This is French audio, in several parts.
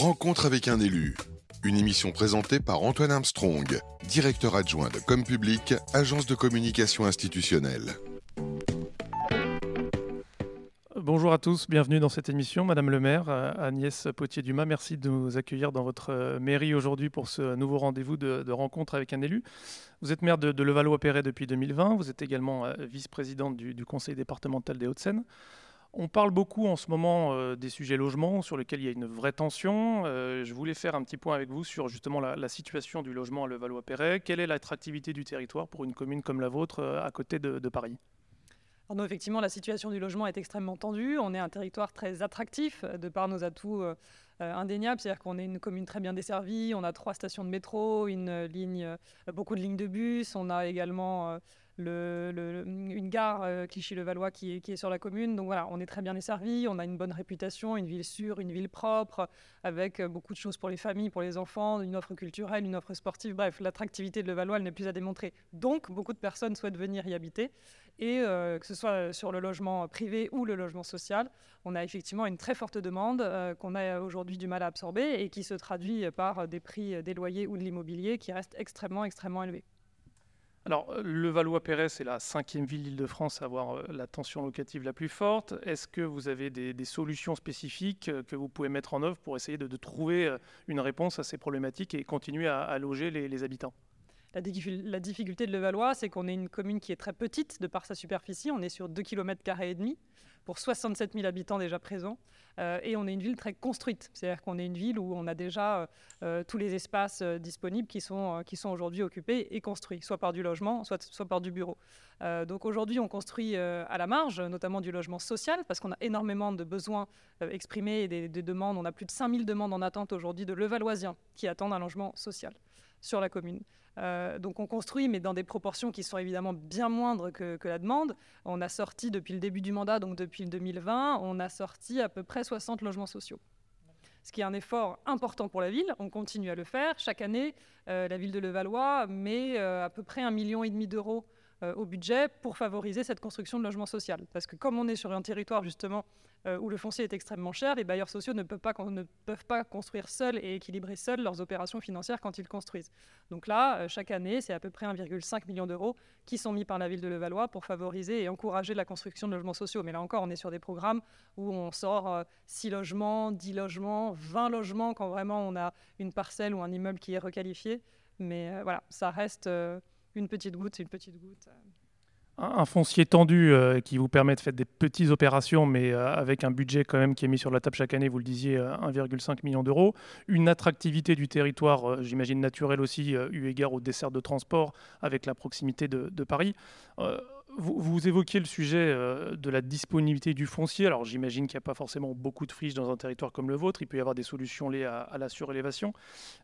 Rencontre avec un élu. Une émission présentée par Antoine Armstrong, directeur adjoint de Com Public, agence de communication institutionnelle. Bonjour à tous, bienvenue dans cette émission. Madame le maire, euh, Agnès Potier-Dumas, merci de nous accueillir dans votre euh, mairie aujourd'hui pour ce nouveau rendez-vous de, rencontre avec un élu. Vous êtes maire de, Levallois-Perret depuis 2020, vous êtes également euh, vice-présidente du, du, conseil départemental des Hauts-de-Seine. On parle beaucoup en ce moment euh, des sujets logements sur lesquels il y a une vraie tension. Euh, je voulais faire un petit point avec vous sur justement la, situation du logement à Levallois-Perret. Quelle est l'attractivité du territoire pour une commune comme la vôtre euh, à côté de, Paris? Alors effectivement, la situation du logement est extrêmement tendue. On est un territoire très attractif de par nos atouts indéniables. C'est-à-dire qu'on est une commune très bien desservie. On a trois stations de métro, une ligne, beaucoup de lignes de bus. On a également une gare euh, Clichy-le-Valois qui est, sur la commune. Donc voilà, on est très bien desservi, on a une bonne réputation, une ville sûre, une ville propre, avec euh, beaucoup de choses pour les familles, pour les enfants, une offre culturelle, une offre sportive. Bref, l'attractivité de Le Valois n'est plus à démontrer. Donc, beaucoup de personnes souhaitent venir y habiter. Et euh, que ce soit sur le logement privé ou le logement social, on a effectivement une très forte demande qu'on a aujourd'hui du mal à absorber et qui se traduit par des prix des loyers ou de l'immobilier qui restent extrêmement, extrêmement élevés. Alors, le Valois-Perret, c'est la cinquième ville d'Île-de-France à avoir euh, la tension locative la plus forte. Est-ce que vous avez des, solutions spécifiques euh, que vous pouvez mettre en œuvre pour essayer de, trouver euh, une réponse à ces problématiques et continuer à, loger les, habitants? La, difficulté de Levallois, c'est qu'on est une commune qui est très petite de par sa superficie. On est sur 2 km et demi pour 67 000 habitants déjà présents. Euh, et on est une ville très construite, c'est-à-dire qu'on est une ville où on a déjà euh, euh, tous les espaces disponibles qui sont, sont aujourd'hui occupés et construits, soit par du logement, soit, soit par du bureau. donc aujourd'hui, on construit à la marge, notamment du logement social, parce qu'on a énormément de besoins exprimés et des, des, demandes. On a plus de 5000 demandes en attente aujourd'hui de Levalloisiens qui attendent un logement social sur la commune. Euh, donc on construit, mais dans des proportions qui sont évidemment bien moindres que, la demande. On a sorti depuis le début du mandat, donc depuis 2020, on a sorti à peu près 60 logements sociaux. Ce qui est un effort important pour la ville, on continue à le faire. Chaque année, euh, la ville de Levallois met euh, à peu près un million et demi d'euros au budget pour favoriser cette construction de logements sociaux. Parce que comme on est sur un territoire justement euh, où le foncier est extrêmement cher, les bailleurs sociaux ne peuvent, pas, ne peuvent pas construire seuls et équilibrer seuls leurs opérations financières quand ils construisent. Donc là, euh, chaque année, c'est à peu près 1,5 million d'euros qui sont mis par la ville de Levallois pour favoriser et encourager la construction de logements sociaux. Mais là encore, on est sur des programmes où on sort 6 euh, logements, 10 logements, 20 logements quand vraiment on a une parcelle ou un immeuble qui est requalifié. Mais voilà, ça reste une petite goutte, une petite goutte un foncier tendu euh, qui vous permet de faire des petites opérations, mais euh, avec un budget quand même qui est mis sur la table chaque année, vous le disiez, 1,5 euh, million d'euros. Une attractivité du territoire, j'imagine naturelle aussi, eu égard au dessert de transport avec la proximité de Paris. Vous, évoquiez le sujet euh, de la disponibilité du foncier. Alors j'imagine qu'il n'y a pas forcément beaucoup de friches dans un territoire comme le vôtre. Il peut y avoir des solutions liées à, la surélévation.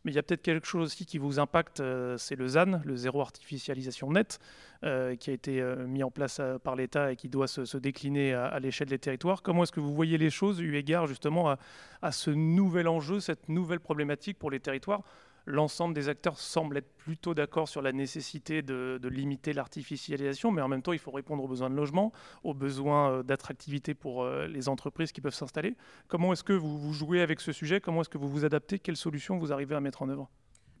Mais il y a peut-être quelque chose aussi qui vous impacte, euh, c'est le ZAN, le zéro artificialisation net, euh, qui a été mis en place par l'État et qui doit se, décliner à, l'échelle des territoires. Comment est-ce que vous voyez les choses eu égard justement à ce nouvel enjeu, cette nouvelle problématique pour les territoires l'ensemble des acteurs semblent être plutôt d'accord sur la nécessité de, limiter l'artificialisation, mais en même temps, il faut répondre aux besoins de logement, aux besoins euh, d'attractivité pour euh, les entreprises qui peuvent s'installer. Comment est-ce que vous, vous jouez avec ce sujet? Comment est-ce que vous vous adaptez? Quelles solutions vous arrivez à mettre en œuvre?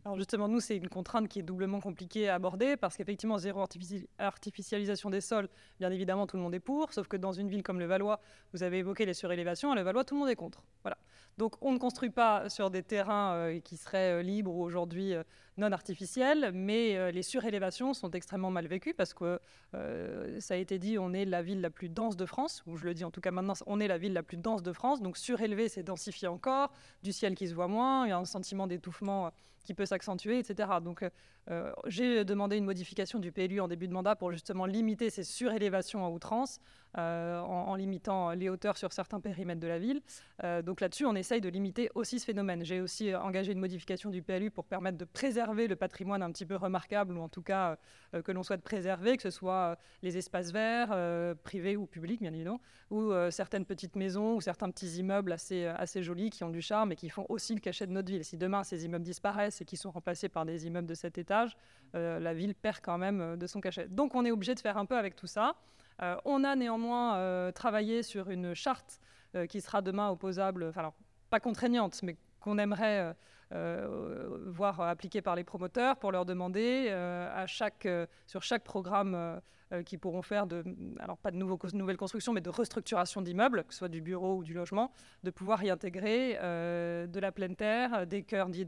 Alors justement, nous, c'est une contrainte qui est doublement compliquée à aborder parce qu'effectivement, zéro artificialisation des sols, bien évidemment, tout le monde est pour, sauf que dans une ville comme le Valois, vous avez évoqué les surélévations, à le Valois, tout le monde est contre. Voilà. Donc on ne construit pas sur des terrains euh, qui seraient euh, libres ou aujourd'hui euh, non artificiels, mais les surélévations sont extrêmement mal vécues parce que ça a été dit, on est la ville la plus dense de France, ou je le dis en tout cas maintenant, on est la ville la plus dense de France, donc surélever, c'est densifier encore, du ciel qui se voit moins, il y a un sentiment d'étouffement qui peut s'accentuer, etc. Donc j'ai demandé une modification du PLU en début de mandat pour justement limiter ces surélévations à outrance. Euh, en, limitant les hauteurs sur certains périmètres de la ville. Euh, donc là-dessus, on essaye de limiter aussi ce phénomène. J'ai aussi engagé une modification du PLU pour permettre de préserver le patrimoine un petit peu remarquable, ou en tout cas euh, que l'on souhaite préserver, que ce soit les espaces verts, privés ou publics, bien évidemment, ou certaines petites maisons ou certains petits immeubles assez, assez jolis qui ont du charme et qui font aussi le cachet de notre ville. Si demain ces immeubles disparaissent et qui sont remplacés par des immeubles de cet étage, la ville perd quand même de son cachet. Donc on est obligé de faire un peu avec tout ça. Euh, on a néanmoins euh, travaillé sur une charte euh, qui sera demain opposable, pas contraignante, mais qu'on aimerait voir appliqué par les promoteurs pour leur demander à chaque, sur chaque programme qui pourront faire de, alors pas de nouveaux, nouvelles constructions, mais de restructuration d'immeubles, que ce soit du bureau ou du logement, de pouvoir y intégrer de la pleine terre, des cœurs, des,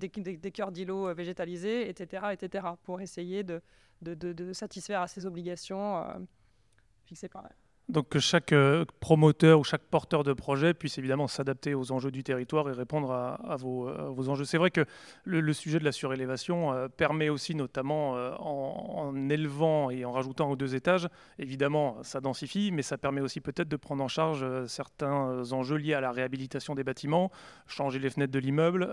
d'îlots végétalisés, etc., etc., pour essayer de, de, de, satisfaire à ces obligations fixées par donc que chaque euh, promoteur ou chaque porteur de projet puisse évidemment s'adapter aux enjeux du territoire et répondre à, vos, vos, enjeux. C'est vrai que le, sujet de la surélévation euh, permet aussi, notamment euh, en, élevant et en rajoutant aux deux étages, évidemment ça densifie, mais ça permet aussi peut-être de prendre en charge certains enjeux liés à la réhabilitation des bâtiments, changer les fenêtres de l'immeuble,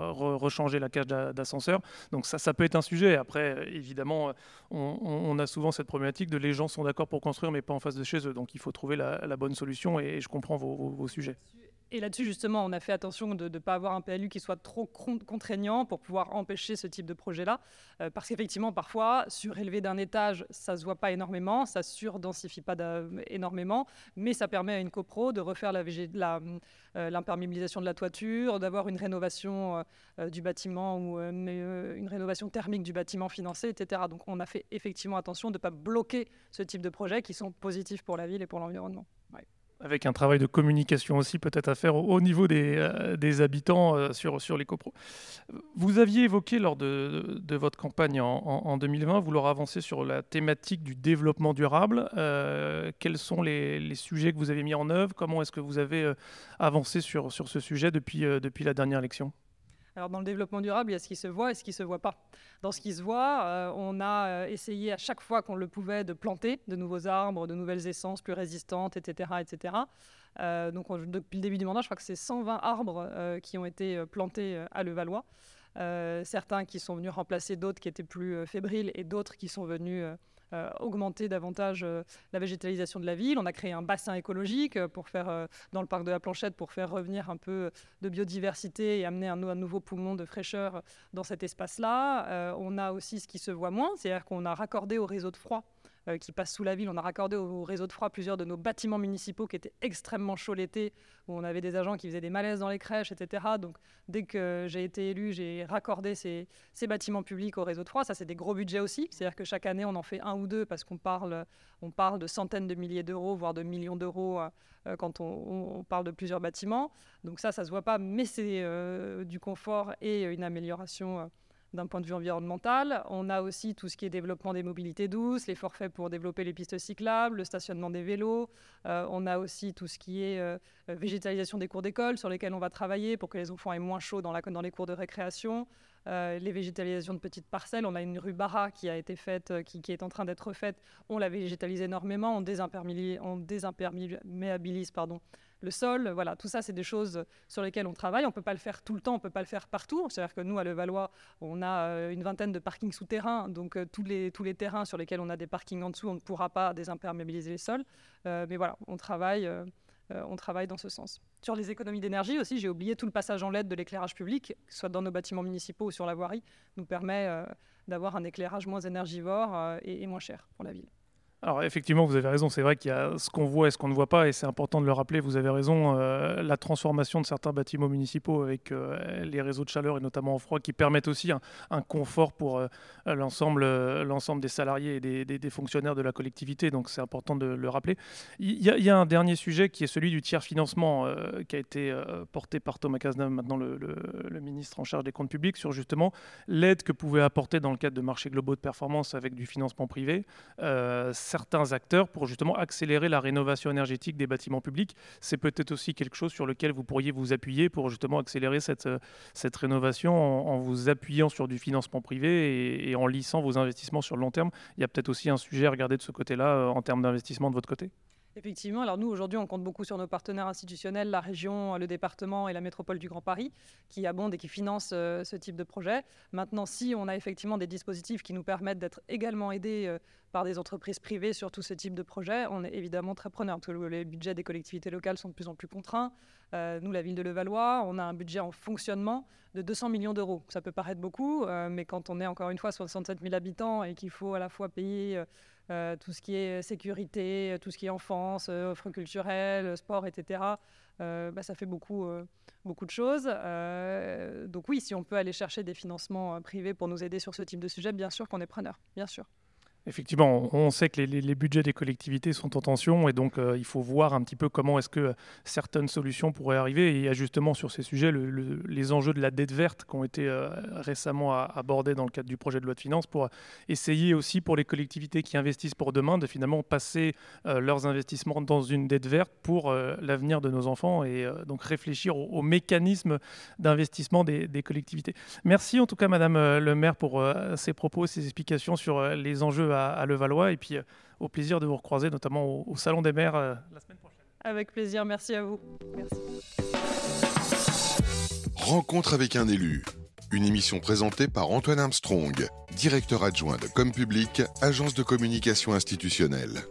rechanger la cage d'ascenseur. Donc ça, ça peut être un sujet. Après, évidemment, on, on, a souvent cette problématique de les gens sont d'accord pour construire, mais pas en face de chez eux. Donc il faut trouver la, bonne solution et, je comprends vos sujets. Et là-dessus, justement, on a fait attention de ne pas avoir un PLU qui soit trop contraignant pour pouvoir empêcher ce type de projet-là. Euh, parce qu'effectivement, parfois, surélever d'un étage, ça ne se voit pas énormément, ça surdensifie pas énormément, mais ça permet à une copro de refaire euh, l'imperméabilisation de la toiture, d'avoir une rénovation euh, du bâtiment ou une rénovation thermique du bâtiment financé, etc. Donc on a fait effectivement attention de ne pas bloquer ce type de projets qui sont positifs pour la ville et pour l'environnement avec un travail de communication aussi peut-être à faire au, niveau des, euh, habitants euh, sur, sur les copros. Vous aviez évoqué lors de, votre campagne en, en, 2020 vouloir avancer sur la thématique du développement durable. Euh, quels sont les, les, sujets que vous avez mis en œuvre? Comment est-ce que vous avez avancé sur, sur ce sujet depuis, depuis la dernière élection? Alors dans le développement durable, il y a ce qui se voit et ce qui ne se voit pas. Dans ce qui se voit, euh, on a euh, essayé à chaque fois qu'on le pouvait de planter de nouveaux arbres, de nouvelles essences plus résistantes, etc. etc. Euh, donc depuis le début du mandat, je crois que c'est 120 arbres qui ont été plantés à Levallois. certains qui sont venus remplacer d'autres qui étaient plus fébriles et d'autres qui sont venus augmenter davantage euh, la végétalisation de la ville. On a créé un bassin écologique euh, pour faire, dans le parc de la Planchette pour faire revenir un peu de biodiversité et amener un, un nouveau poumon de fraîcheur dans cet espace-là. on a aussi ce qui se voit moins, c'est-à-dire qu'on a raccordé au réseau de froid euh, qui passe sous la ville. On a raccordé au, réseau de froid plusieurs de nos bâtiments municipaux qui étaient extrêmement chauds l'été, où on avait des agents qui faisaient des malaises dans les crèches, etc. Donc dès que j'ai été élu, j'ai raccordé ces, bâtiments publics au réseau de froid. Ça, c'est des gros budgets aussi. C'est-à-dire que chaque année, on en fait un ou deux parce qu'on parle, on parle de centaines de milliers d'euros, voire de millions d'euros euh, quand on, parle de plusieurs bâtiments. Donc ça, ça se voit pas, mais c'est euh, du confort et une amélioration d'un point de vue environnemental. On a aussi tout ce qui est développement des mobilités douces, les forfaits pour développer les pistes cyclables, le stationnement des vélos. Euh, on a aussi tout ce qui est euh, végétalisation des cours d'école sur lesquels on va travailler pour que les enfants aient moins chaud dans, les cours de récréation. Euh, les végétalisations de petites parcelles. On a une rue Barra qui a été faite, qui, qui est en train d'être faite. On la végétalise énormément, on désimperméabilise, on désimperméabilise pardon, le sol. Voilà, tout ça, c'est des choses sur lesquelles on travaille. On ne peut pas le faire tout le temps, on ne peut pas le faire partout. C'est-à-dire que nous, à Levallois, on a euh, une vingtaine de parkings souterrains. Donc, euh, tous, les, tous les terrains sur lesquels on a des parkings en dessous, on ne pourra pas désimperméabiliser les sols. Euh, mais voilà, on travaille. on travaille dans ce sens. Sur les économies d'énergie aussi, j'ai oublié tout le passage en LED de l'éclairage public, que ce soit dans nos bâtiments municipaux ou sur la voirie, nous permet d'avoir un éclairage moins énergivore et moins cher pour la ville. Alors effectivement, vous avez raison, c'est vrai qu'il y a ce qu'on voit et ce qu'on ne voit pas, et c'est important de le rappeler, vous avez raison, euh, la transformation de certains bâtiments municipaux avec euh, les réseaux de chaleur et notamment en froid qui permettent aussi un, confort pour euh, l'ensemble, l'ensemble des salariés et des, fonctionnaires de la collectivité, donc c'est important de le rappeler. Il y, a, un dernier sujet qui est celui du tiers financement qui a été porté par Thomas Cazeneuve, maintenant le, ministre en charge des comptes publics, sur justement l'aide que pouvait apporter dans le cadre de marchés globaux de performance avec du financement privé certains acteurs pour justement accélérer la rénovation énergétique des bâtiments publics. C'est peut-être aussi quelque chose sur lequel vous pourriez vous appuyer pour justement accélérer cette, euh, rénovation en, vous appuyant sur du financement privé et, en lissant vos investissements sur le long terme. Il y a peut-être aussi un sujet à regarder de ce côté-là euh, en termes d'investissement de votre côté. Effectivement, alors nous aujourd'hui on compte beaucoup sur nos partenaires institutionnels, la région, le département et la métropole du Grand Paris, qui abondent et qui financent euh, ce type de projet. Maintenant, si on a effectivement des dispositifs qui nous permettent d'être également aidés euh, par des entreprises privées sur tout ce type de projet, on est évidemment très preneur, parce que les budgets des collectivités locales sont de plus en plus contraints. Euh, nous, la ville de Levallois, on a un budget en fonctionnement de 200 millions d'euros. Ça peut paraître beaucoup, mais quand on est encore une fois 67 000 habitants et qu'il faut à la fois payer euh, tout ce qui est sécurité, tout ce qui est enfance, euh, offres culturelles, sport, etc. bah, ça fait beaucoup, beaucoup de choses. donc oui, si on peut aller chercher des financements privés pour nous aider sur ce type de sujet, bien sûr qu'on est preneur, bien sûr. Effectivement, on sait que les, budgets des collectivités sont en tension et donc euh, il faut voir un petit peu comment est-ce que certaines solutions pourraient arriver. Et justement sur ces sujets les enjeux de la dette verte qui ont été euh, récemment abordés dans le cadre du projet de loi de finances pour essayer aussi pour les collectivités qui investissent pour demain de finalement passer euh, leurs investissements dans une dette verte pour l'avenir de nos enfants et donc réfléchir aux, mécanismes d'investissement des, des, collectivités. Merci en tout cas Madame le maire pour ces propos, ces explications sur les enjeux à, Levallois. Et puis, euh, au plaisir de vous recroiser, notamment au, Salon des maires euh, la semaine prochaine. Avec plaisir, merci à vous. Merci. Rencontre avec un élu. Une émission présentée par Antoine Armstrong, directeur adjoint de Com Public, agence de communication institutionnelle.